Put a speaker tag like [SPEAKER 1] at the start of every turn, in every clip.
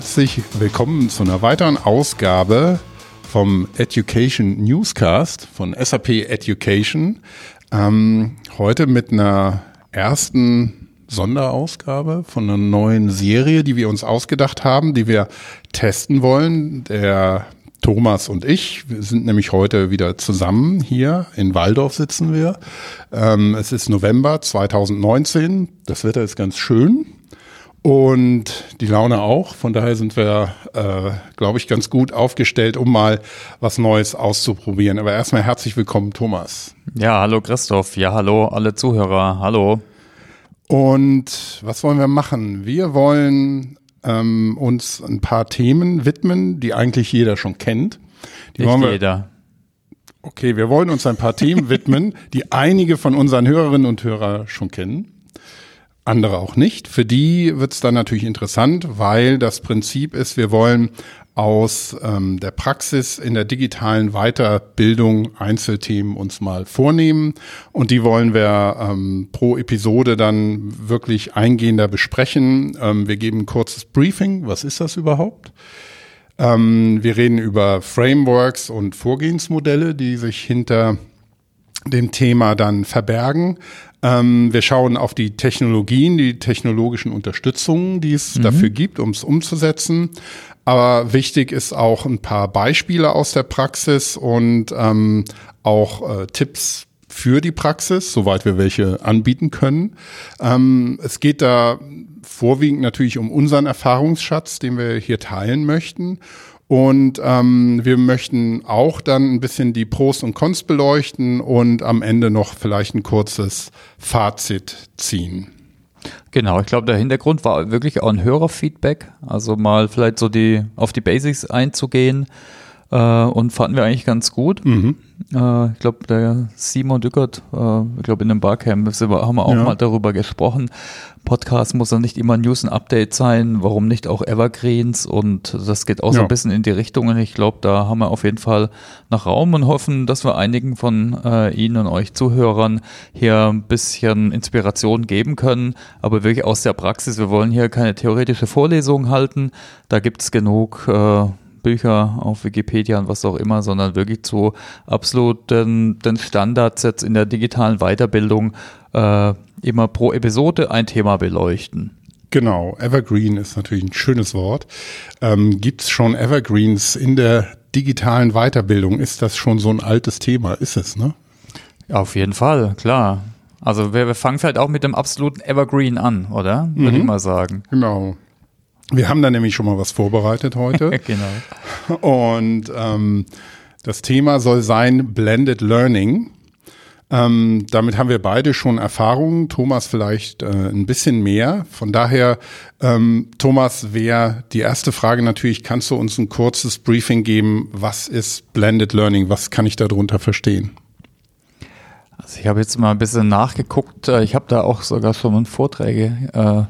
[SPEAKER 1] Herzlich willkommen zu einer weiteren Ausgabe vom Education Newscast von SAP Education. Ähm, heute mit einer ersten Sonderausgabe von einer neuen Serie, die wir uns ausgedacht haben, die wir testen wollen. Der Thomas und ich sind nämlich heute wieder zusammen hier. In Waldorf sitzen wir. Ähm, es ist November 2019. Das Wetter ist ganz schön. Und die Laune auch. Von daher sind wir, äh, glaube ich, ganz gut aufgestellt, um mal was Neues auszuprobieren. Aber erstmal herzlich willkommen, Thomas.
[SPEAKER 2] Ja, hallo Christoph. Ja, hallo alle Zuhörer. Hallo.
[SPEAKER 1] Und was wollen wir machen? Wir wollen ähm, uns ein paar Themen widmen, die eigentlich jeder schon kennt. Die
[SPEAKER 2] Nicht
[SPEAKER 1] wir,
[SPEAKER 2] jeder.
[SPEAKER 1] Okay, wir wollen uns ein paar Themen widmen, die einige von unseren Hörerinnen und Hörern schon kennen andere auch nicht. Für die wird es dann natürlich interessant, weil das Prinzip ist, wir wollen aus ähm, der Praxis in der digitalen Weiterbildung Einzelthemen uns mal vornehmen und die wollen wir ähm, pro Episode dann wirklich eingehender besprechen. Ähm, wir geben ein kurzes Briefing. Was ist das überhaupt? Ähm, wir reden über Frameworks und Vorgehensmodelle, die sich hinter dem Thema dann verbergen. Ähm, wir schauen auf die Technologien, die technologischen Unterstützungen, die es mhm. dafür gibt, um es umzusetzen. Aber wichtig ist auch ein paar Beispiele aus der Praxis und ähm, auch äh, Tipps für die Praxis, soweit wir welche anbieten können. Ähm, es geht da vorwiegend natürlich um unseren Erfahrungsschatz, den wir hier teilen möchten. Und ähm, wir möchten auch dann ein bisschen die Pros und Cons beleuchten und am Ende noch vielleicht ein kurzes Fazit ziehen.
[SPEAKER 2] Genau, ich glaube, der Hintergrund war wirklich auch ein Hörerfeedback, also mal vielleicht so die auf die Basics einzugehen äh, und fanden wir eigentlich ganz gut. Mhm. Äh, ich glaube, der Simon Dückert, äh, ich glaube, in einem Barcamp haben wir auch ja. mal darüber gesprochen. Podcast muss dann nicht immer News und Update sein, warum nicht auch Evergreens und das geht auch ja. so ein bisschen in die Richtung und ich glaube, da haben wir auf jeden Fall noch Raum und hoffen, dass wir einigen von äh, Ihnen und euch Zuhörern hier ein bisschen Inspiration geben können, aber wirklich aus der Praxis. Wir wollen hier keine theoretische Vorlesung halten, da gibt es genug äh, Bücher auf Wikipedia und was auch immer, sondern wirklich zu absoluten den Standards jetzt in der digitalen Weiterbildung äh, immer pro Episode ein Thema beleuchten.
[SPEAKER 1] Genau, Evergreen ist natürlich ein schönes Wort. Ähm, Gibt es schon Evergreens in der digitalen Weiterbildung? Ist das schon so ein altes Thema? Ist es, ne?
[SPEAKER 2] Auf jeden Fall, klar. Also wir, wir fangen vielleicht auch mit dem absoluten Evergreen an, oder? Würde mhm. ich mal sagen.
[SPEAKER 1] Genau. Wir haben da nämlich schon mal was vorbereitet heute.
[SPEAKER 2] genau.
[SPEAKER 1] Und ähm, das Thema soll sein Blended Learning. Ähm, damit haben wir beide schon Erfahrungen, Thomas vielleicht äh, ein bisschen mehr. Von daher, ähm, Thomas, wäre die erste Frage natürlich, kannst du uns ein kurzes Briefing geben, was ist Blended Learning, was kann ich darunter verstehen?
[SPEAKER 2] Also ich habe jetzt mal ein bisschen nachgeguckt. Äh, ich habe da auch sogar schon Vorträge äh,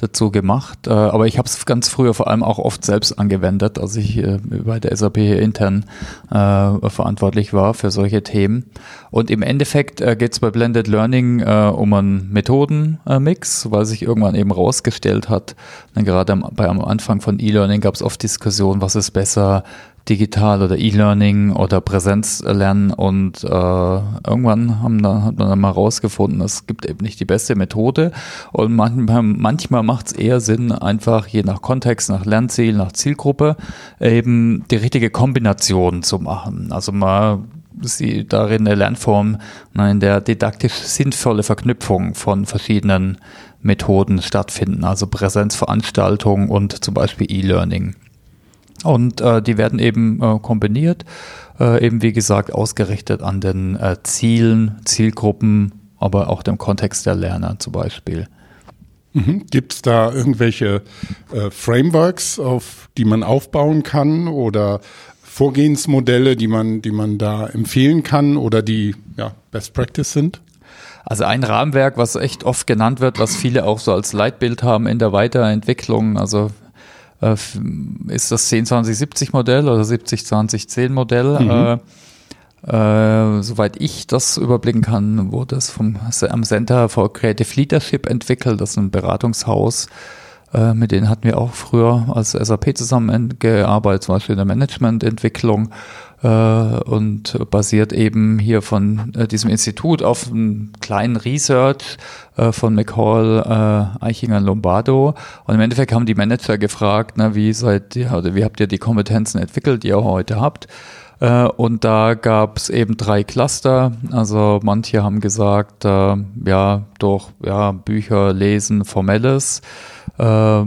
[SPEAKER 2] dazu gemacht. Äh, aber ich habe es ganz früher vor allem auch oft selbst angewendet, als ich äh, bei der SAP hier intern äh, verantwortlich war für solche Themen. Und im Endeffekt äh, geht es bei Blended Learning äh, um einen Methodenmix, weil sich irgendwann eben rausgestellt hat, gerade am, bei, am Anfang von E-Learning gab es oft Diskussionen, was ist besser, digital oder E-Learning oder Präsenzlernen und äh, irgendwann haben da, hat man dann mal rausgefunden, es gibt eben nicht die beste Methode und manchmal, manchmal macht es eher Sinn, einfach je nach Kontext, nach Lernziel, nach Zielgruppe eben die richtige Kombination zu machen. Also mal sie darin eine Lernform, in der didaktisch sinnvolle Verknüpfung von verschiedenen Methoden stattfinden, also Präsenzveranstaltungen und zum Beispiel E-Learning. Und äh, die werden eben äh, kombiniert, äh, eben wie gesagt ausgerichtet an den äh, Zielen, Zielgruppen, aber auch dem Kontext der Lerner zum Beispiel.
[SPEAKER 1] Mhm. Gibt es da irgendwelche äh, Frameworks, auf die man aufbauen kann oder Vorgehensmodelle, die man, die man da empfehlen kann oder die ja, Best Practice sind?
[SPEAKER 2] Also ein Rahmenwerk, was echt oft genannt wird, was viele auch so als Leitbild haben in der Weiterentwicklung. Also ist das 10-20-70 Modell oder 70-20-10 Modell. Mhm. Äh, äh, soweit ich das überblicken kann, wurde es vom am Center for Creative Leadership entwickelt. Das ist ein Beratungshaus, äh, Äh, mit denen hatten wir auch früher als SAP zusammengearbeitet, zum Beispiel in der Managemententwicklung äh, und basiert eben hier von äh, diesem Institut auf einem kleinen Research äh, von McCall, äh, Eichinger Lombardo. Und im Endeffekt haben die Manager gefragt, na, wie seid ihr, oder wie habt ihr die Kompetenzen entwickelt, die ihr heute habt? Äh, und da gab es eben drei Cluster. Also manche haben gesagt, äh, ja, durch ja, Bücher lesen, formelles. Äh,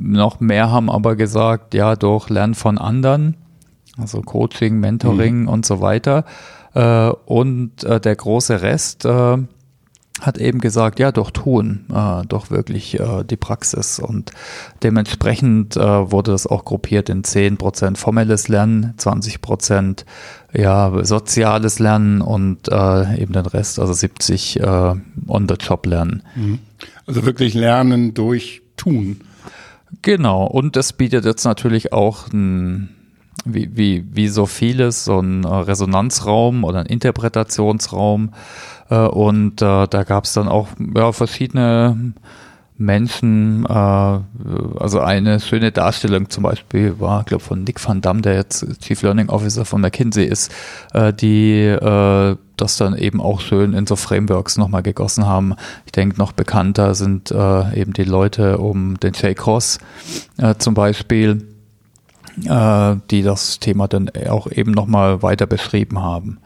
[SPEAKER 2] noch mehr haben aber gesagt, ja, durch Lernen von anderen, also Coaching, Mentoring mhm. und so weiter. Äh, und äh, der große Rest äh, hat eben gesagt, ja, doch tun, äh, doch wirklich äh, die Praxis. Und dementsprechend äh, wurde das auch gruppiert in 10% formelles Lernen, 20% ja, soziales Lernen und eben den Rest, also 70 äh, On-the-Job-Lernen. Mhm.
[SPEAKER 1] Also wirklich Lernen durch Tun.
[SPEAKER 2] Genau, und das bietet jetzt natürlich auch ein wie, wie, wie so vieles, so ein Resonanzraum oder ein Interpretationsraum, äh, und äh, da gab es dann auch ja, verschiedene Menschen, äh, also eine schöne Darstellung zum Beispiel war, glaube von Nick van Damme, der jetzt Chief Learning Officer von McKinsey ist, äh, die äh, das dann eben auch schön in so Frameworks nochmal gegossen haben. Ich denke, noch bekannter sind äh, eben die Leute um den Jay Cross äh, zum Beispiel, äh, die das Thema dann auch eben nochmal weiter beschrieben haben.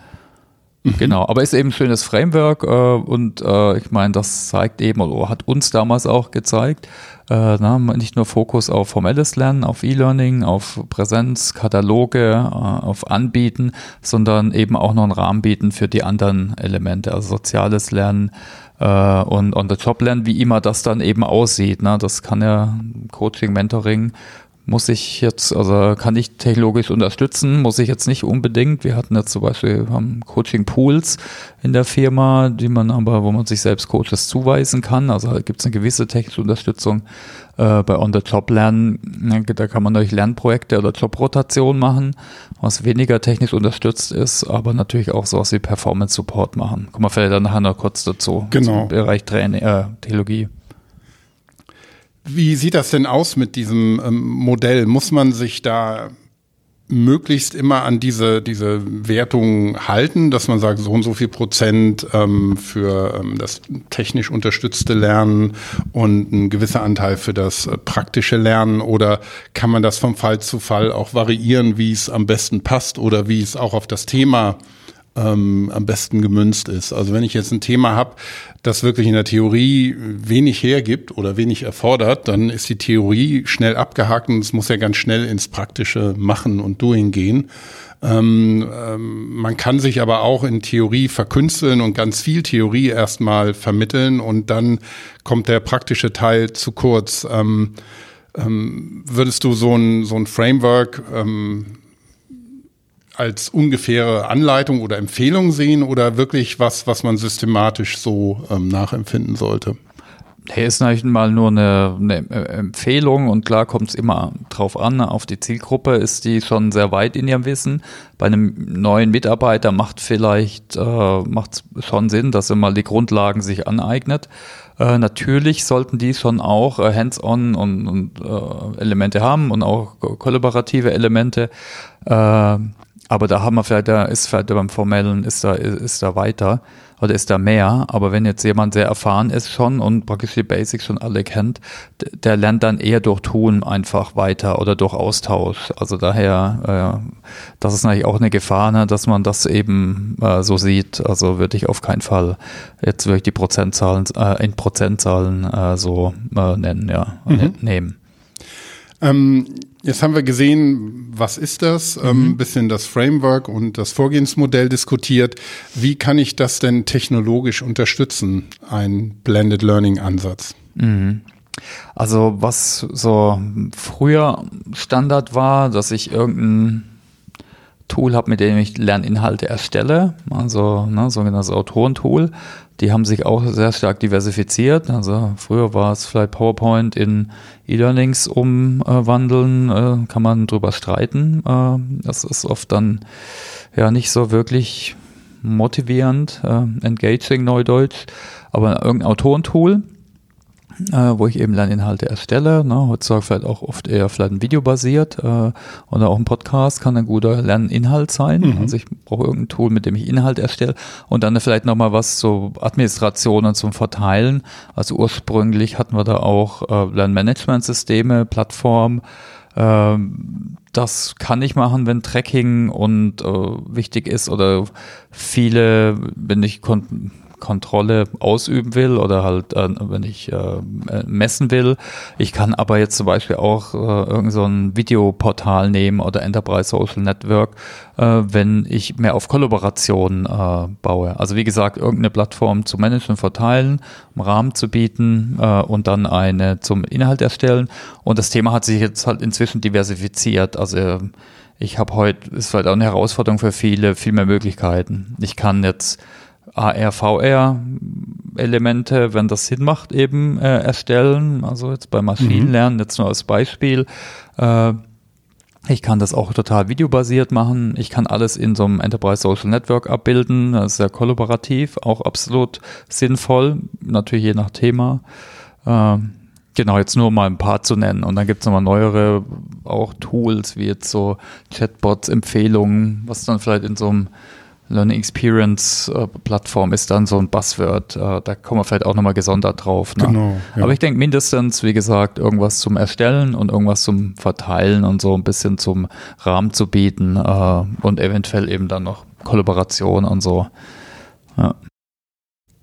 [SPEAKER 2] Mhm. Genau, aber ist eben ein schönes Framework äh, und äh, ich meine, das zeigt eben, oder hat uns damals auch gezeigt, äh, na, nicht nur Fokus auf formelles Lernen, auf E-Learning, auf Präsenz, Kataloge, äh, auf Anbieten, sondern eben auch noch einen Rahmen bieten für die anderen Elemente, also soziales Lernen, äh, und On-the-Job-Lernen, wie immer das dann eben aussieht. Ne? Das kann ja Coaching, Mentoring muss ich jetzt, also kann ich technologisch unterstützen, muss ich jetzt nicht unbedingt. Wir hatten jetzt zum Beispiel haben Coaching-Pools in der Firma, die man aber, wo man sich selbst Coaches zuweisen kann. Also gibt es eine gewisse technische Unterstützung äh, bei On-the-Job-Lernen. Da kann man durch Lernprojekte oder Jobrotation machen, was weniger technisch unterstützt ist, aber natürlich auch sowas wie Performance-Support machen. Kommen wir vielleicht dann nachher noch kurz dazu.
[SPEAKER 1] Genau. Zum
[SPEAKER 2] Bereich Training, äh, Theologie.
[SPEAKER 1] Wie sieht das denn aus mit diesem ähm, Modell? Muss man sich da möglichst immer an diese, diese Wertung halten, dass man sagt, so und so viel Prozent ähm, für ähm, das technisch unterstützte Lernen und ein gewisser Anteil für das äh, praktische Lernen oder kann man das vom Fall zu Fall auch variieren, wie es am besten passt oder wie es auch auf das Thema ähm, am besten gemünzt ist. Also wenn ich jetzt ein Thema habe, das wirklich in der Theorie wenig hergibt oder wenig erfordert, dann ist die Theorie schnell abgehakt und es muss ja ganz schnell ins praktische Machen und Doing gehen. Ähm, ähm, man kann sich aber auch in Theorie verkünsteln und ganz viel Theorie erstmal vermitteln und dann kommt der praktische Teil zu kurz. Ähm, ähm würdest du so ein, so ein Framework ähm, als ungefähre Anleitung oder Empfehlung sehen oder wirklich was, was man systematisch so ähm, nachempfinden sollte?
[SPEAKER 2] Nee, ist natürlich mal nur eine, eine Empfehlung und klar kommt es immer drauf an, auf die Zielgruppe ist die schon sehr weit in ihrem Wissen. Bei einem neuen Mitarbeiter macht vielleicht äh, schon Sinn, dass er mal die Grundlagen sich aneignet. Äh, natürlich sollten die schon auch äh, Hands-on und, und äh, Elemente haben und auch kollaborative Elemente. Aber da haben wir vielleicht, da ist vielleicht beim Formellen, ist da, ist da weiter oder ist da mehr. Aber wenn jetzt jemand sehr erfahren ist schon und praktisch die Basics schon alle kennt, der lernt dann eher durch Tun einfach weiter oder durch Austausch. Also daher, äh, das ist natürlich auch eine Gefahr, ne, dass man das eben äh, so sieht. Also würde ich auf keinen Fall jetzt wirklich die Prozentzahlen äh, in Prozentzahlen äh, so äh, nennen, ja, mhm. Ne, nehmen.
[SPEAKER 1] Ähm, jetzt haben wir gesehen, was ist das, ähm, mhm. ein bisschen das Framework und das Vorgehensmodell diskutiert. Wie kann ich das denn technologisch unterstützen, ein Blended Learning Ansatz?
[SPEAKER 2] Mhm. Also was so früher Standard war, dass ich irgendein Tool habe, mit dem ich Lerninhalte erstelle, also ne, sogenanntes Autorentool. Die haben sich auch sehr stark diversifiziert. Also früher war es vielleicht PowerPoint in E-Learnings umwandeln, äh, kann man drüber streiten. Äh, das ist oft dann ja nicht so wirklich motivierend, äh, engaging Neudeutsch, aber irgendein Autorentool. Äh, wo ich eben Lerninhalte erstelle. Ne? Heutzutage vielleicht auch oft eher vielleicht ein Video basiert äh, oder auch ein Podcast kann ein guter Lerninhalt sein. Mhm. Also ich brauche irgendein Tool, mit dem ich Inhalt erstelle und dann vielleicht nochmal was zur Administration und zum Verteilen. Also ursprünglich hatten wir da auch äh, Lernmanagementsysteme, Plattformen, ähm, das kann ich machen, wenn Tracking und äh, wichtig ist oder viele, wenn ich Kontrolle ausüben will oder halt, äh, wenn ich äh, messen will. Ich kann aber jetzt zum Beispiel auch äh, irgend so ein Videoportal nehmen oder Enterprise Social Network, äh, wenn ich mehr auf Kollaboration äh, baue. Also wie gesagt, irgendeine Plattform zu managen, verteilen, einen Rahmen zu bieten äh, und dann eine zum Inhalt erstellen. Und das Thema hat sich jetzt halt inzwischen diversifiziert. Also ich habe heute, ist halt auch eine Herausforderung für viele, viel mehr Möglichkeiten. Ich kann jetzt AR, VR Elemente, wenn das Sinn macht, eben äh, erstellen. Also jetzt bei Maschinenlernen, mhm. jetzt nur als Beispiel. Äh, ich kann das auch total videobasiert machen. Ich kann alles in so einem Enterprise Social Network abbilden. Das ist sehr kollaborativ, auch absolut sinnvoll. Natürlich je nach Thema. Äh, genau, jetzt nur mal ein paar zu nennen. Und dann gibt es nochmal neuere auch Tools, wie jetzt so Chatbots, Empfehlungen, was dann vielleicht in so einem Learning Experience äh, Plattform ist dann so ein Buzzword. Äh, da kommen wir vielleicht auch nochmal gesondert drauf. Ne? Genau. Ja. Aber ich denke mindestens, wie gesagt, irgendwas zum Erstellen und irgendwas zum Verteilen und so ein bisschen zum Rahmen zu bieten äh, und eventuell eben dann noch Kollaboration und so.
[SPEAKER 1] Ja.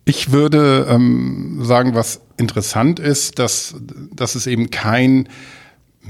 [SPEAKER 1] Ich würde ähm, sagen, was interessant ist, dass, dass es eben kein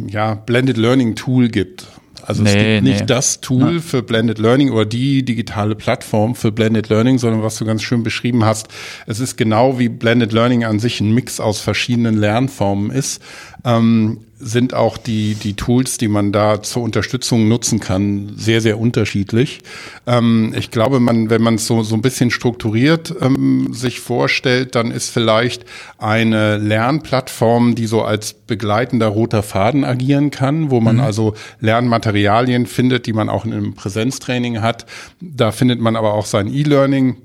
[SPEAKER 1] ja, Blended Learning Tool gibt. Also nee, es gibt nicht nee. das Tool für Blended Learning oder die digitale Plattform für Blended Learning, sondern was du ganz schön beschrieben hast, es ist genau wie Blended Learning an sich ein Mix aus verschiedenen Lernformen ist. Ähm, sind auch die, die Tools, die man da zur Unterstützung nutzen kann, sehr, sehr unterschiedlich. Ähm, ich glaube, man, wenn man es so, so ein bisschen strukturiert ähm, sich vorstellt, dann ist vielleicht eine Lernplattform, die so als begleitender roter Faden agieren kann, wo man mhm. also Lernmaterialien findet, die man auch in einem Präsenztraining hat. Da findet man aber auch sein E-Learning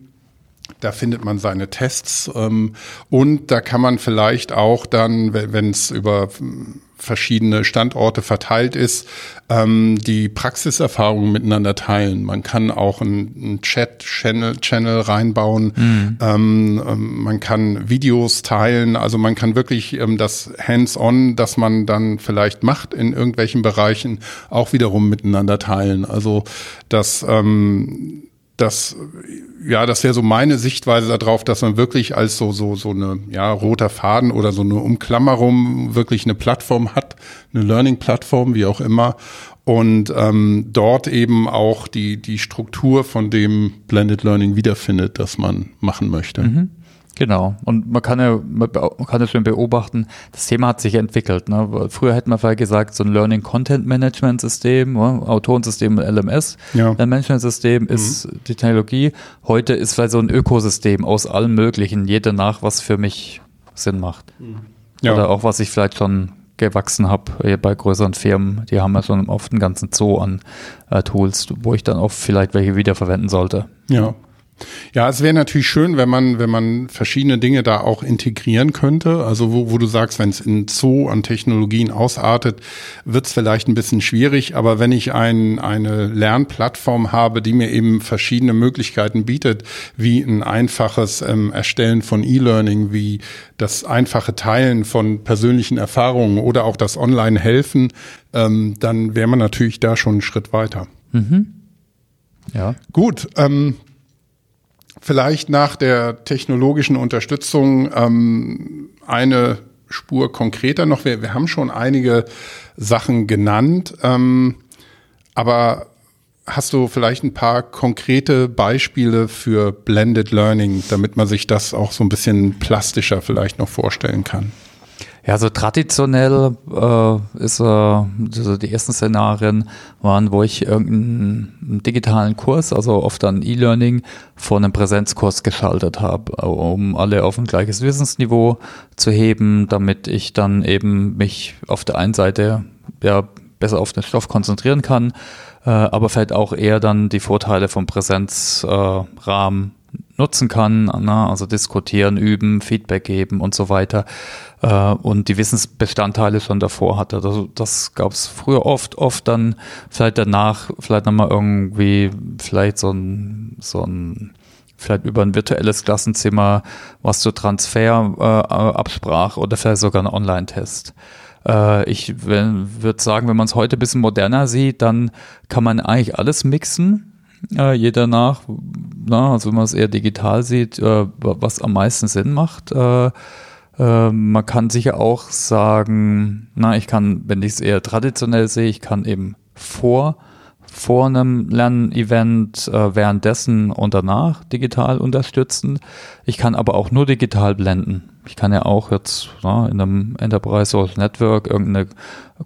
[SPEAKER 1] da findet man seine Tests ähm, und da kann man vielleicht auch dann, wenn es über verschiedene Standorte verteilt ist, ähm, die Praxiserfahrungen miteinander teilen. Man kann auch einen Chat-Channel Channel reinbauen. Mhm. Ähm, ähm, man kann Videos teilen. Also man kann wirklich ähm, das Hands-on, das man dann vielleicht macht in irgendwelchen Bereichen, auch wiederum miteinander teilen. Also das ähm, das ja, das wäre so meine Sichtweise darauf, dass man wirklich als so so so eine ja roter Faden oder so eine Umklammerung wirklich eine Plattform hat, eine Learning-Plattform, wie auch immer, und ähm, dort eben auch die die Struktur von dem Blended Learning wiederfindet, das man machen möchte. Mhm.
[SPEAKER 2] Genau. Und man kann ja, man kann ja schon beobachten, das Thema hat sich entwickelt. Ne? Früher hätte man vielleicht gesagt, so ein Learning Content Management System, ne? Autorensystem LMS, ja. ein Management System mhm. ist die Technologie. Heute ist vielleicht so ein Ökosystem aus allem Möglichen, jeder nach, was für mich Sinn macht. Mhm. Ja. Oder auch was ich vielleicht schon gewachsen habe bei größeren Firmen, die haben ja schon oft einen ganzen Zoo an äh, Tools, wo ich dann auch vielleicht welche wiederverwenden sollte.
[SPEAKER 1] Ja, ja, es wäre natürlich schön, wenn man, wenn man verschiedene Dinge da auch integrieren könnte. Also wo, wo du sagst, wenn es in Zoo an Technologien ausartet, wird es vielleicht ein bisschen schwierig. Aber wenn ich ein, eine Lernplattform habe, die mir eben verschiedene Möglichkeiten bietet, wie ein einfaches ähm, Erstellen von E-Learning, wie das einfache Teilen von persönlichen Erfahrungen oder auch das Online-Helfen, ähm, dann wäre man natürlich da schon einen Schritt weiter. Mhm. Ja. Gut, ähm, Vielleicht nach der technologischen Unterstützung ähm, eine Spur konkreter noch. Wir, wir haben schon einige Sachen genannt, ähm, aber hast du vielleicht ein paar konkrete Beispiele für Blended Learning, damit man sich das auch so ein bisschen plastischer vielleicht noch vorstellen kann?
[SPEAKER 2] Ja, so traditionell äh, ist äh, also die ersten Szenarien waren, wo ich irgendeinen digitalen Kurs, also oft dann E-Learning, vor einem Präsenzkurs geschaltet habe, um alle auf ein gleiches Wissensniveau zu heben, damit ich dann eben mich auf der einen Seite ja besser auf den Stoff konzentrieren kann, äh, aber vielleicht auch eher dann die Vorteile vom Präsenzrahmen nutzen kann, na, also diskutieren, üben, Feedback geben und so weiter äh, und die Wissensbestandteile schon davor hatte. Also das gab es früher oft, oft dann vielleicht danach, vielleicht nochmal irgendwie, vielleicht so ein, so ein vielleicht über ein virtuelles Klassenzimmer, was zur Transfer äh, oder vielleicht sogar ein Online-Test. Äh, ich würde sagen, wenn man es heute ein bisschen moderner sieht, dann kann man eigentlich alles mixen. Äh, jeder nach, na, also wenn man es eher digital sieht, äh, was am meisten Sinn macht. Äh, äh, man kann sicher auch sagen, na, ich kann, wenn ich es eher traditionell sehe, ich kann eben vor vor einem Lernevent, äh, währenddessen und danach digital unterstützen. Ich kann aber auch nur digital blenden. Ich kann ja auch jetzt na, in einem Enterprise Social Network irgendeine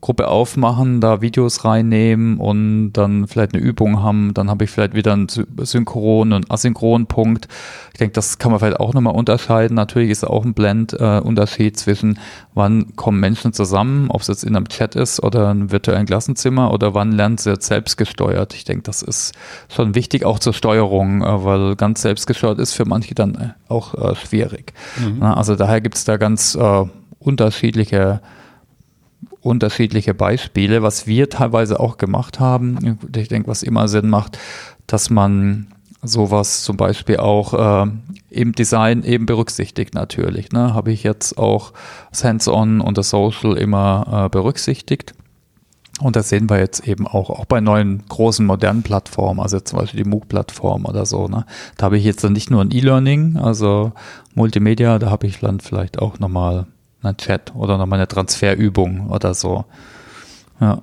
[SPEAKER 2] Gruppe aufmachen, da Videos reinnehmen und dann vielleicht eine Übung haben. Dann habe ich vielleicht wieder einen synchronen und asynchronen Punkt. Ich denke, das kann man vielleicht auch nochmal unterscheiden. Natürlich ist auch ein Blend-Unterschied äh, zwischen, wann kommen Menschen zusammen, ob es jetzt in einem Chat ist oder einem virtuellen Klassenzimmer oder wann lernt sie jetzt selbst gesteuert. Ich denke, das ist schon wichtig auch zur Steuerung, äh, weil ganz selbstgesteuert ist für manche dann äh, auch äh, schwierig. Mhm. Also daher gibt es da ganz äh, unterschiedliche unterschiedliche Beispiele, was wir teilweise auch gemacht haben. Ich denke, was immer Sinn macht, dass man sowas zum Beispiel auch äh, im Design eben berücksichtigt natürlich. Ne? Habe ich jetzt auch das Hands-on und das Social immer äh, berücksichtigt. Und das sehen wir jetzt eben auch, auch bei neuen großen modernen Plattformen, also zum Beispiel die MOOC-Plattform oder so. Ne? Da habe ich jetzt dann nicht nur ein E-Learning, also Multimedia, da habe ich dann vielleicht auch nochmal einen Chat oder nochmal eine Transferübung oder so. Ja.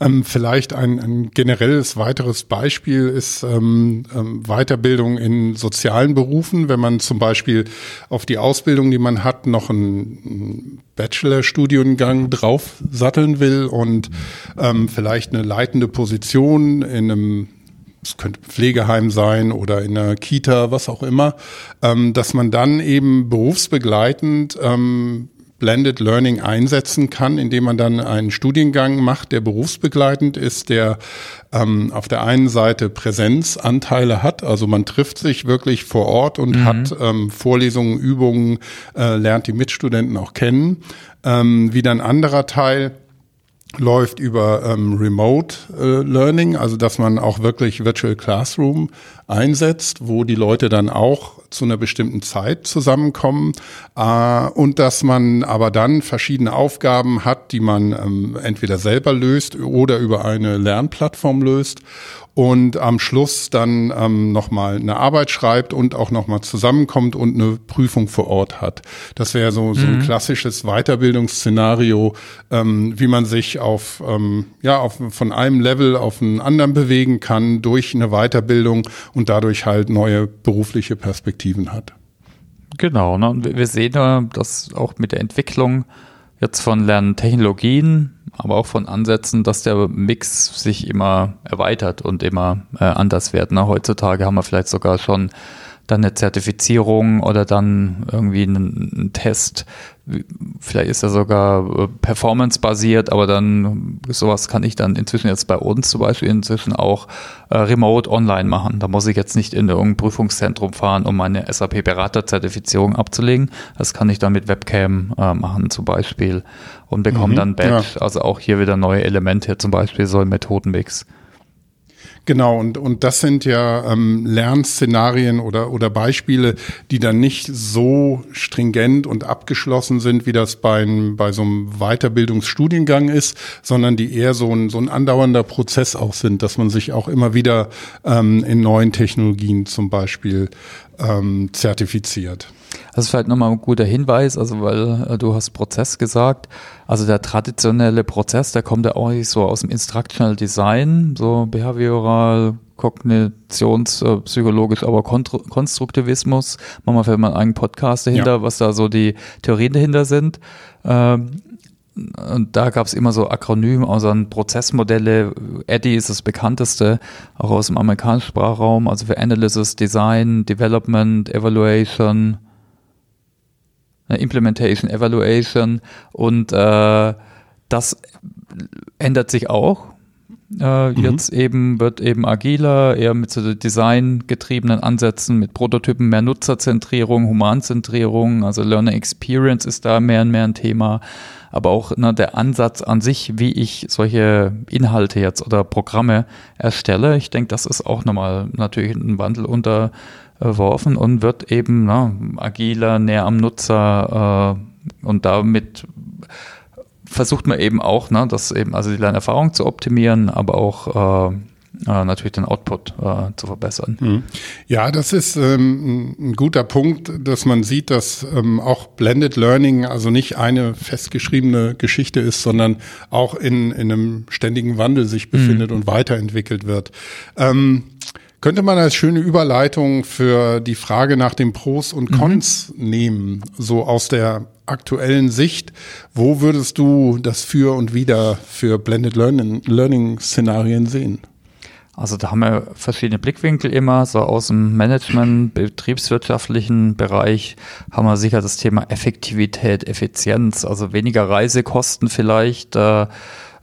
[SPEAKER 1] Ähm, vielleicht ein, ein, generelles weiteres Beispiel ist ähm, ähm, Weiterbildung in sozialen Berufen. Wenn man zum Beispiel auf die Ausbildung, die man hat, noch einen Bachelorstudiengang drauf satteln will und ähm, vielleicht eine leitende Position in einem es könnte Pflegeheim sein oder in einer Kita, was auch immer, ähm, dass man dann eben berufsbegleitend ähm, Blended Learning einsetzen kann, indem man dann einen Studiengang macht, der berufsbegleitend ist, der ähm, auf der einen Seite Präsenzanteile hat, also man trifft sich wirklich vor Ort und mhm. hat ähm, Vorlesungen, Übungen, äh, lernt die Mitstudenten auch kennen. Ähm, wieder ein anderer Teil läuft über ähm, Remote äh, Learning, also dass man auch wirklich Virtual Classroom einsetzt, wo die Leute dann auch zu einer bestimmten Zeit zusammenkommen äh, und dass man aber dann verschiedene Aufgaben hat, die man ähm, entweder selber löst oder über eine Lernplattform löst und am Schluss dann ähm, nochmal eine Arbeit schreibt und auch nochmal zusammenkommt und eine Prüfung vor Ort hat. Das wäre so, so ein mhm. klassisches Weiterbildungsszenario, ähm, wie man sich auf, ähm, ja, auf, von einem Level auf einen anderen bewegen kann durch eine Weiterbildung und dadurch halt neue berufliche Perspektiven hat.
[SPEAKER 2] Genau, ne? und wir sehen ja, dass auch mit der Entwicklung jetzt von Lerntechnologien aber auch von Ansätzen, dass der Mix sich immer erweitert und immer äh, anders wird. Ne? Heutzutage haben wir vielleicht sogar schon dann eine Zertifizierung oder dann irgendwie einen, Test. Vielleicht ist er sogar äh, performance-basiert, aber dann sowas kann ich dann inzwischen jetzt bei uns zum Beispiel inzwischen auch äh, remote online machen. Da muss ich jetzt nicht in irgendein Prüfungszentrum fahren, um meine SAP-Berater-Zertifizierung abzulegen. Das kann ich dann mit Webcam äh, machen zum Beispiel und bekomme mhm, dann Badge. Ja. Also auch hier wieder neue Elemente, zum Beispiel so ein Methodenmix.
[SPEAKER 1] Genau, und, und das sind ja ähm, Lernszenarien oder, oder Beispiele, die dann nicht so stringent und abgeschlossen sind, wie das bei, bei so einem Weiterbildungsstudiengang ist, sondern die eher so ein, so ein andauernder Prozess auch sind, dass man sich auch immer wieder ähm, in neuen Technologien zum Beispiel ähm, zertifiziert.
[SPEAKER 2] Das ist vielleicht nochmal ein guter Hinweis, also weil äh, du hast Prozess gesagt. Also der traditionelle Prozess, der kommt ja auch nicht so aus dem Instructional Design, so behavioral, kognitionspsychologisch, äh, aber Konstruktivismus. Machen wir vielleicht mal einen Podcast dahinter, ja. was da so die Theorien dahinter sind. Ähm, und da gab es immer so Akronyme aus an Prozessmodelle. ADDIE ist das bekannteste, auch aus dem amerikanischen Sprachraum, also für Analysis, Design, Development, Evaluation, Implementation, Evaluation und äh, das ändert sich auch. Äh, mhm. Jetzt eben wird eben agiler, eher mit so designgetriebenen Ansätzen, mit Prototypen, mehr Nutzerzentrierung, Humanzentrierung, also Learner Experience ist da mehr und mehr ein Thema. Aber auch ne, der Ansatz an sich, wie ich solche Inhalte jetzt oder Programme erstelle, ich denke, das ist auch nochmal natürlich ein Wandel unterworfen und wird eben ne, agiler, näher am Nutzer äh, und damit versucht man eben auch, ne, das eben, also die Lernerfahrung zu optimieren, aber auch äh, äh, natürlich den Output äh, zu verbessern. Mhm.
[SPEAKER 1] Ja, das ist ähm, ein guter Punkt, dass man sieht, dass ähm, auch Blended Learning also nicht eine festgeschriebene Geschichte ist, sondern auch in, in einem ständigen Wandel sich befindet mhm. und weiterentwickelt wird. Ähm, könnte man als schöne Überleitung für die Frage nach den Pros und mhm. Cons mhm. nehmen, so aus der aktuellen Sicht. Wo würdest du das für und wieder für Blended Learning, Learning Szenarien sehen?
[SPEAKER 2] Also da haben wir verschiedene Blickwinkel immer. So aus dem Management, betriebswirtschaftlichen Bereich haben wir sicher das Thema Effektivität, Effizienz, also weniger Reisekosten vielleicht. Äh,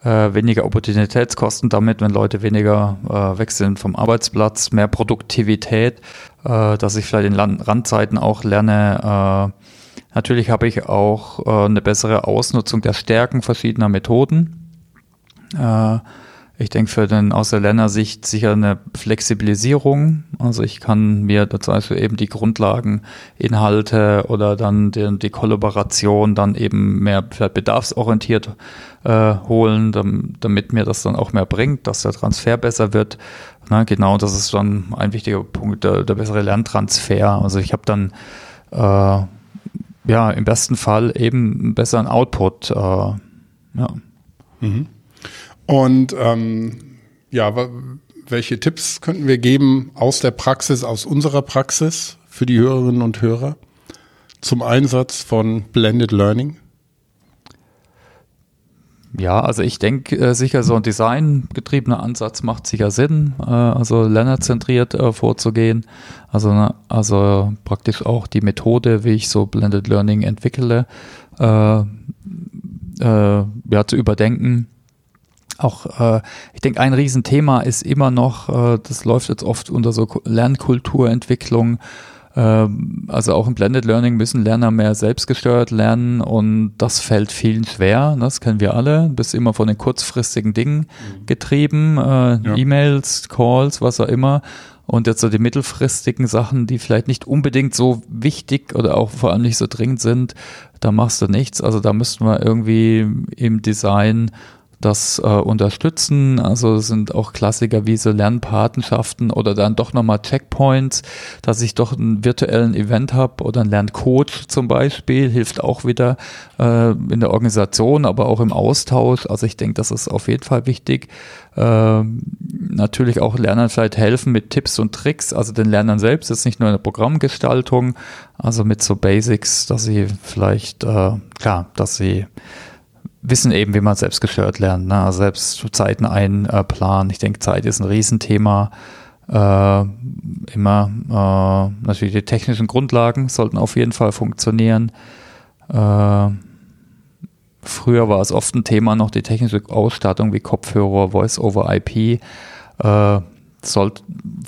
[SPEAKER 2] äh, weniger Opportunitätskosten damit, wenn Leute weniger äh, wechseln vom Arbeitsplatz, mehr Produktivität, äh, dass ich vielleicht in Land Randzeiten auch lerne. Äh, natürlich habe ich auch äh, eine bessere Ausnutzung der Stärken verschiedener Methoden. Ich denke für den aus der Lernsicht sicher eine Flexibilisierung. Also ich kann mir dazu also eben die Grundlageninhalte oder dann die, die Kollaboration dann eben mehr bedarfsorientiert äh, holen, damit mir das dann auch mehr bringt, dass der Transfer besser wird. Na, genau, das ist dann ein wichtiger Punkt, der, der bessere Lerntransfer. Also ich habe dann äh, ja im besten Fall eben einen besseren Output. Äh, ja.
[SPEAKER 1] Mhm. Und ähm, ja, welche Tipps könnten wir geben aus der Praxis, aus unserer Praxis für die Hörerinnen und Hörer zum Einsatz von Blended Learning?
[SPEAKER 2] Ja, also ich denke äh, sicher so ein designgetriebener Ansatz macht sicher Sinn, äh, also lernerzentriert äh, vorzugehen. Also, ne, also praktisch auch die Methode, wie ich so Blended Learning entwickle, äh, äh, ja, zu überdenken auch, äh, ich denke, ein Riesenthema ist immer noch, äh, das läuft jetzt oft unter so Lernkulturentwicklung. Äh, also auch im Blended Learning müssen Lerner mehr selbstgesteuert lernen und das fällt vielen schwer. Das kennen wir alle. Du bist immer von den kurzfristigen Dingen mhm. getrieben, äh, ja. E-Mails, Calls, was auch immer. Und jetzt so die mittelfristigen Sachen, die vielleicht nicht unbedingt so wichtig oder auch vor allem nicht so dringend sind, da machst du nichts. Also da müssten wir irgendwie im Design das äh, unterstützen. Also sind auch Klassiker wie so Lernpatenschaften oder dann doch nochmal Checkpoints, dass ich doch einen virtuellen Event habe oder einen Lerncoach zum Beispiel, hilft auch wieder äh, in der Organisation, aber auch im Austausch. Also ich denke, das ist auf jeden Fall wichtig. Äh, natürlich auch Lernern vielleicht helfen mit Tipps und Tricks, also den Lernern selbst, ist nicht nur eine Programmgestaltung, also mit so Basics, dass sie vielleicht, äh, klar, dass sie wissen eben, wie man selbst gestört lernt. Ne? Also selbst Zeiten einplanen. Ich denke, Zeit ist ein Riesenthema. Äh, immer äh, natürlich die technischen Grundlagen sollten auf jeden Fall funktionieren. Äh, früher war es oft ein Thema noch die technische Ausstattung wie Kopfhörer, Voice over IP. Sollte,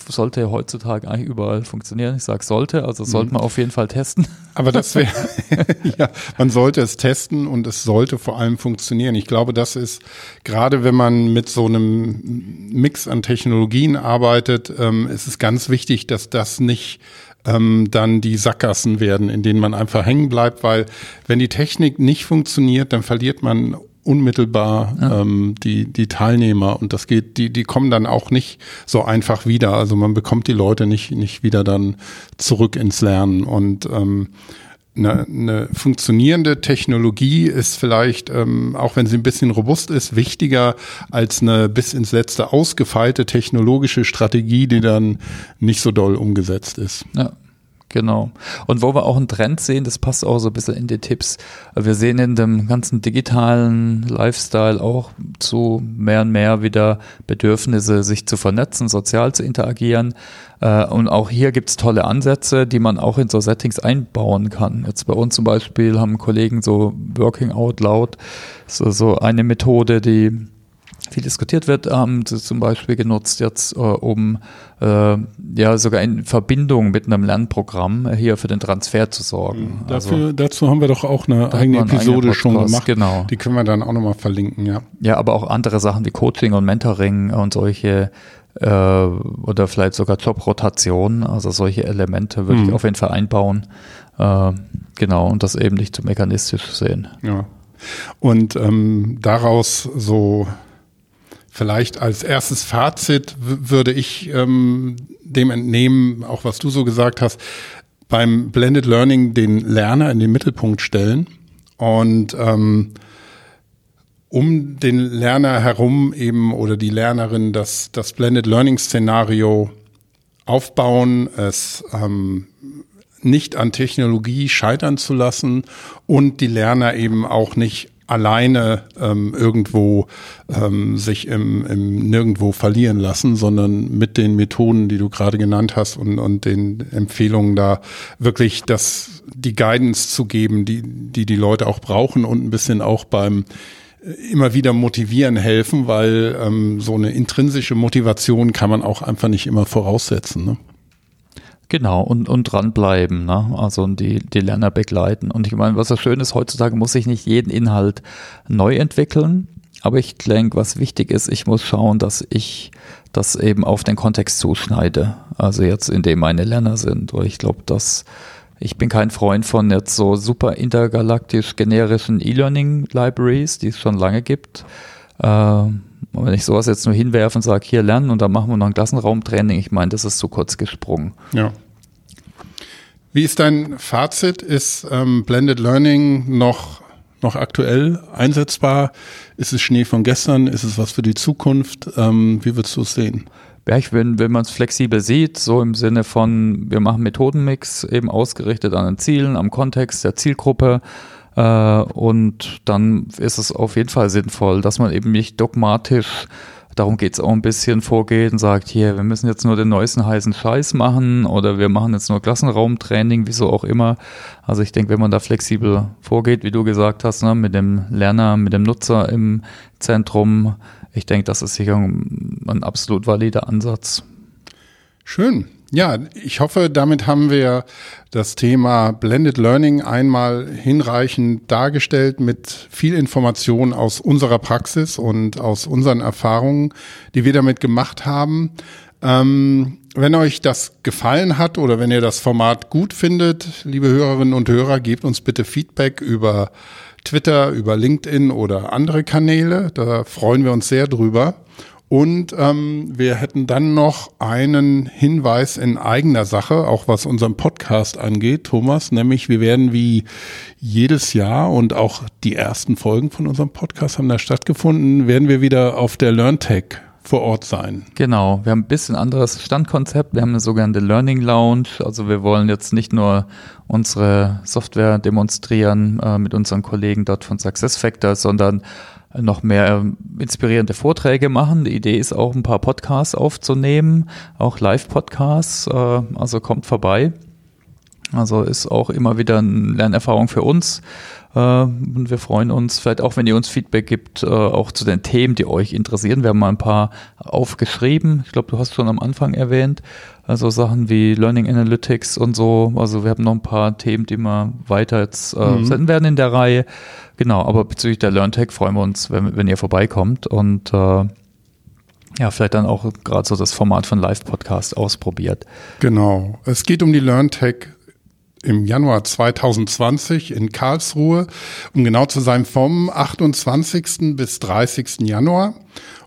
[SPEAKER 2] sollte heutzutage eigentlich überall funktionieren. Ich sage sollte, also sollte mhm. man auf jeden Fall testen.
[SPEAKER 1] Aber das wäre, ja, man sollte es testen und es sollte vor allem funktionieren. Ich glaube, das ist, gerade wenn man mit so einem Mix an Technologien arbeitet, ähm, ist es ganz wichtig, dass das nicht ähm, dann die Sackgassen werden, in denen man einfach hängen bleibt, weil wenn die Technik nicht funktioniert, dann verliert man unmittelbar ja. ähm, die die Teilnehmer und das geht die die kommen dann auch nicht so einfach wieder also man bekommt die Leute nicht nicht wieder dann zurück ins Lernen und ähm, eine, eine funktionierende Technologie ist vielleicht, ähm, auch wenn sie ein bisschen robust ist, wichtiger als eine bis ins letzte ausgefeilte technologische Strategie, die dann nicht so doll umgesetzt ist.
[SPEAKER 2] Ja. Genau. Und wo wir auch einen Trend sehen, das passt auch so ein bisschen in die Tipps. Wir sehen in dem ganzen digitalen Lifestyle auch zu mehr und mehr wieder Bedürfnisse, sich zu vernetzen, sozial zu interagieren. Äh, und auch hier gibt's tolle Ansätze, die man auch in so Settings einbauen kann. Jetzt bei uns zum Beispiel haben Kollegen so Working Out Loud, so, so eine Methode, die viel diskutiert wird, haben sie zum Beispiel genutzt jetzt, äh, um äh, ja sogar in Verbindung mit einem Lernprogramm hier für den Transfer zu sorgen.
[SPEAKER 1] Mhm. Dafür, also, dazu haben wir doch auch eine eigene Episode schon gemacht.
[SPEAKER 2] Genau.
[SPEAKER 1] Die können wir dann auch nochmal verlinken, ja.
[SPEAKER 2] Ja, aber auch andere Sachen wie Coaching und Mentoring und solche äh, oder vielleicht sogar Jobrotation, also solche Elemente würde mhm. ich auf jeden Fall einbauen. Äh, genau, und das eben nicht zu mechanistisch sehen.
[SPEAKER 1] Ja. Und ähm, daraus so vielleicht als erstes Fazit würde ich ähm, dem entnehmen, auch was du so gesagt hast, beim Blended Learning den Lerner in den Mittelpunkt stellen und ähm, um den Lerner herum eben oder die Lernerin das, das Blended Learning Szenario aufbauen, es ähm, nicht an Technologie scheitern zu lassen und die Lerner eben auch nicht alleine ähm, irgendwo ähm, sich im, im Nirgendwo verlieren lassen, sondern mit den Methoden, die du gerade genannt hast und, und den Empfehlungen da wirklich das, die Guidance zu geben, die, die die Leute auch brauchen und ein bisschen auch beim immer wieder motivieren helfen, weil ähm, so eine intrinsische Motivation kann man auch einfach nicht immer voraussetzen. Ne?
[SPEAKER 2] Genau, und, und dranbleiben, ne? also die, die Lerner begleiten. Und ich meine, was so schön ist, heutzutage muss ich nicht jeden Inhalt neu entwickeln, aber ich denke, was wichtig ist, ich muss schauen, dass ich das eben auf den Kontext zuschneide. Also jetzt, in dem meine Lerner sind. Und ich glaube, dass ich bin kein Freund von jetzt so super intergalaktisch generischen E-Learning Libraries, die es schon lange gibt. Äh, wenn ich sowas jetzt nur hinwerfe und sage, hier lernen und dann machen wir noch ein Klassenraumtraining, ich meine, das ist zu kurz gesprungen.
[SPEAKER 1] Ja. Wie ist dein Fazit? Ist ähm, Blended Learning noch, noch aktuell einsetzbar? Ist es Schnee von gestern? Ist es was für die Zukunft? Ähm, wie würdest du es sehen?
[SPEAKER 2] Ja, ich wenn, wenn man es flexibel sieht, so im Sinne von, wir machen Methodenmix eben ausgerichtet an den Zielen, am Kontext der Zielgruppe. Äh, und dann ist es auf jeden Fall sinnvoll, dass man eben nicht dogmatisch darum geht es auch ein bisschen vorgeht und sagt, hier, wir müssen jetzt nur den neuesten heißen Scheiß machen oder wir machen jetzt nur Klassenraumtraining, wieso auch immer. Also ich denke, wenn man da flexibel vorgeht, wie du gesagt hast, ne, mit dem Lerner, mit dem Nutzer im Zentrum, ich denke, das ist sicher ein absolut valider Ansatz.
[SPEAKER 1] Schön. Ja, ich hoffe, damit haben wir das Thema Blended Learning einmal hinreichend dargestellt mit viel Information aus unserer Praxis und aus unseren Erfahrungen, die wir damit gemacht haben. Ähm, wenn euch das gefallen hat oder wenn ihr das Format gut findet, liebe Hörerinnen und Hörer, gebt uns bitte Feedback über Twitter, über LinkedIn oder andere Kanäle. Da freuen wir uns sehr drüber. Und ähm, wir hätten dann noch einen Hinweis in eigener Sache, auch was unseren Podcast angeht, Thomas, nämlich wir werden wie jedes Jahr und auch die ersten Folgen von unserem Podcast haben da stattgefunden, werden wir wieder auf der LearnTech vor Ort sein.
[SPEAKER 2] Genau, wir haben ein bisschen anderes Standkonzept. Wir haben eine sogenannte Learning Lounge. Also wir wollen jetzt nicht nur unsere Software demonstrieren äh, mit unseren Kollegen dort von SuccessFactors, sondern noch mehr ähm, inspirierende Vorträge machen. Die Idee ist auch ein paar Podcasts aufzunehmen, auch Live-Podcasts. Äh, also kommt vorbei. Also ist auch immer wieder eine Lernerfahrung für uns. Äh, und wir freuen uns, vielleicht auch, wenn ihr uns Feedback gibt, äh, auch zu den Themen, die euch interessieren. Wir haben mal ein paar aufgeschrieben. Ich glaube, du hast schon am Anfang erwähnt. Also Sachen wie Learning Analytics und so. Also wir haben noch ein paar Themen, die wir weiter jetzt äh, mhm. senden werden in der Reihe. Genau, aber bezüglich der LearnTech freuen wir uns, wenn, wenn ihr vorbeikommt und äh, ja, vielleicht dann auch gerade so das Format von Live-Podcast ausprobiert.
[SPEAKER 1] Genau. Es geht um die LearnTech im Januar 2020 in Karlsruhe, um genau zu sein, vom 28. bis 30. Januar.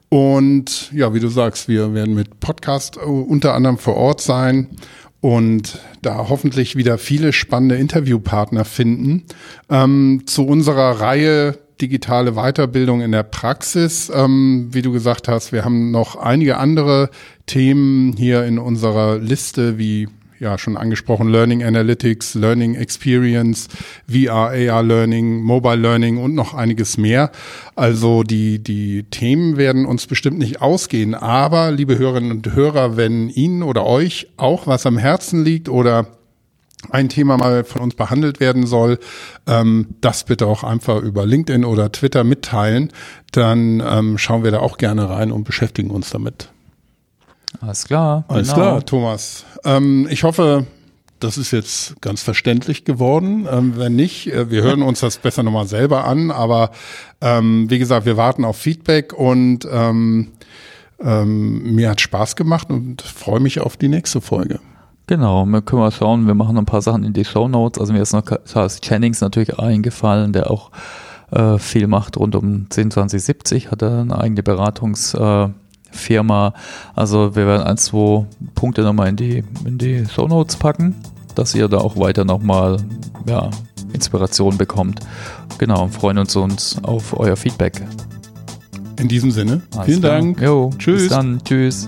[SPEAKER 1] Und ja, wie du sagst, wir werden mit Podcast äh, unter anderem vor Ort sein und da hoffentlich wieder viele spannende Interviewpartner finden. Ähm, zu unserer Reihe digitale Weiterbildung in der Praxis. Ähm, wie du gesagt hast, wir haben noch einige andere Themen hier in unserer Liste, wie ja schon angesprochen, Learning Analytics, Learning Experience, VR, AR Learning, Mobile Learning und noch einiges mehr. Also die, die Themen werden uns bestimmt nicht ausgehen. Aber, liebe Hörerinnen und Hörer, wenn Ihnen oder euch auch was am Herzen liegt oder ein Thema mal von uns behandelt werden soll, ähm, das bitte auch einfach über LinkedIn oder Twitter mitteilen. Dann ähm, schauen wir da auch gerne rein und beschäftigen uns damit.
[SPEAKER 2] Alles klar.
[SPEAKER 1] Alles genau. klar, Thomas. Ähm, ich hoffe, das ist jetzt ganz verständlich geworden. Ähm, wenn nicht, äh, wir hören uns das besser nochmal selber an. Aber ähm, wie gesagt, wir warten auf Feedback und ähm, ähm, mir hat Spaß gemacht und freue mich auf die nächste Folge.
[SPEAKER 2] Genau, wir können mal schauen, wir machen ein paar Sachen in die Show Notes. Also mir ist noch Charles Jennings natürlich eingefallen, der auch äh, viel macht rund um 102070, hat er eine eigene Beratungsfirma. Äh, also wir werden ein, zwei Punkte nochmal in die, in die Show Notes packen, dass ihr da auch weiter nochmal ja, Inspiration bekommt. Genau, und freuen uns, uns auf euer Feedback.
[SPEAKER 1] In diesem Sinne, Alles vielen klar. Dank.
[SPEAKER 2] Jo, Tschüss. Bis dann. Tschüss.